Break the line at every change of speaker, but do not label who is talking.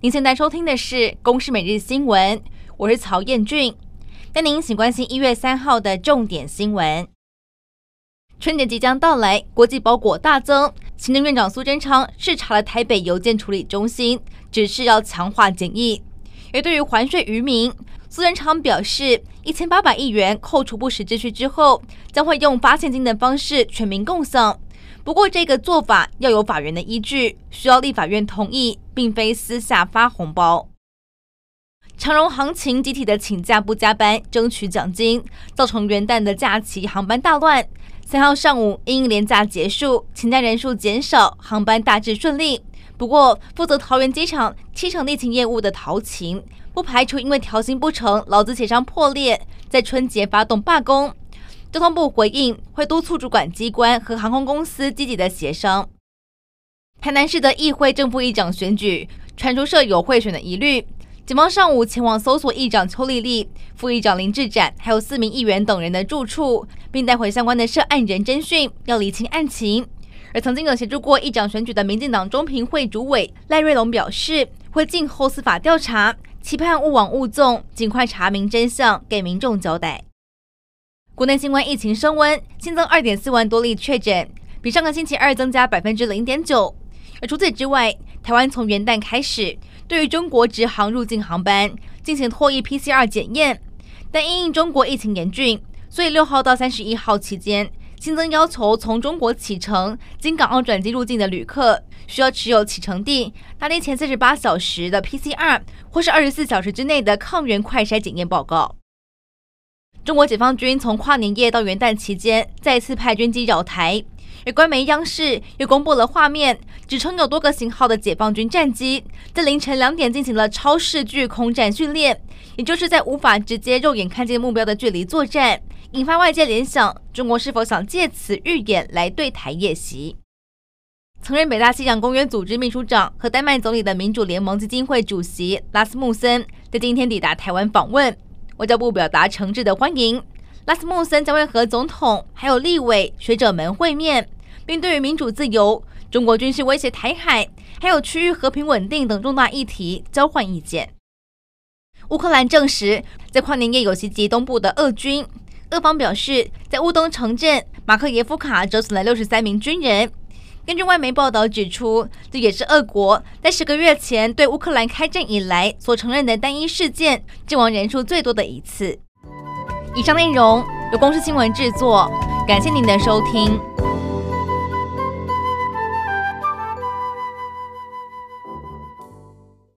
您现在收听的是《公视每日新闻》，我是曹彦俊。带您一起关心一月三号的重点新闻。春节即将到来，国际包裹大增。行政院长苏贞昌视察了台北邮件处理中心，指示要强化检疫。而对于还税渔民，苏贞昌表示，一千八百亿元扣除不实之需之后，将会用发现金的方式全民共享。不过，这个做法要有法源的依据，需要立法院同意，并非私下发红包。长荣航勤集体的请假不加班，争取奖金，造成元旦的假期航班大乱。三号上午因连假结束，请假人数减少，航班大致顺利。不过，负责桃园机场七成内勤业务的桃勤，不排除因为调薪不成，劳资协商破裂，在春节发动罢工。交通部回应，会督促主管机关和航空公司积极的协商。台南市的议会正副议长选举传出设有贿选的疑虑，警方上午前往搜索议长邱丽丽、副议长林志展，还有四名议员等人的住处，并带回相关的涉案人侦讯，要厘清案情。而曾经有协助过议长选举的民进党中评会主委赖瑞隆表示，会静候司法调查，期盼勿枉勿纵，尽快查明真相，给民众交代。国内新冠疫情升温，新增二点四万多例确诊，比上个星期二增加百分之零点九。而除此之外，台湾从元旦开始，对于中国直航入境航班进行唾液 PCR 检验，但因应中国疫情严峻，所以六号到三十一号期间，新增要求从中国启程经港澳转机入境的旅客，需要持有启程地当天前四十八小时的 PCR 或是二十四小时之内的抗原快筛检验报告。中国解放军从跨年夜到元旦期间，再次派军机扰台，而官媒央视又公布了画面，指称有多个型号的解放军战机在凌晨两点进行了超视距空战训练，也就是在无法直接肉眼看见目标的距离作战，引发外界联想，中国是否想借此预演来对台夜袭？曾任北大西洋公约组织秘书长和丹麦总理的民主联盟基金会主席拉斯穆森，在今天抵达台湾访问。外交部表达诚挚的欢迎，拉斯穆森将会和总统、还有立委、学者们会面，并对于民主自由、中国军事威胁台海，还有区域和平稳定等重大议题交换意见。乌克兰证实，在跨年夜有袭击东部的俄军，俄方表示，在乌东城镇马克耶夫卡折损了六十三名军人。根据外媒报道指出，这也是俄国在十个月前对乌克兰开战以来所承认的单一事件，阵亡人数最多的一次。以上内容由公司新闻制作，感谢您的收听。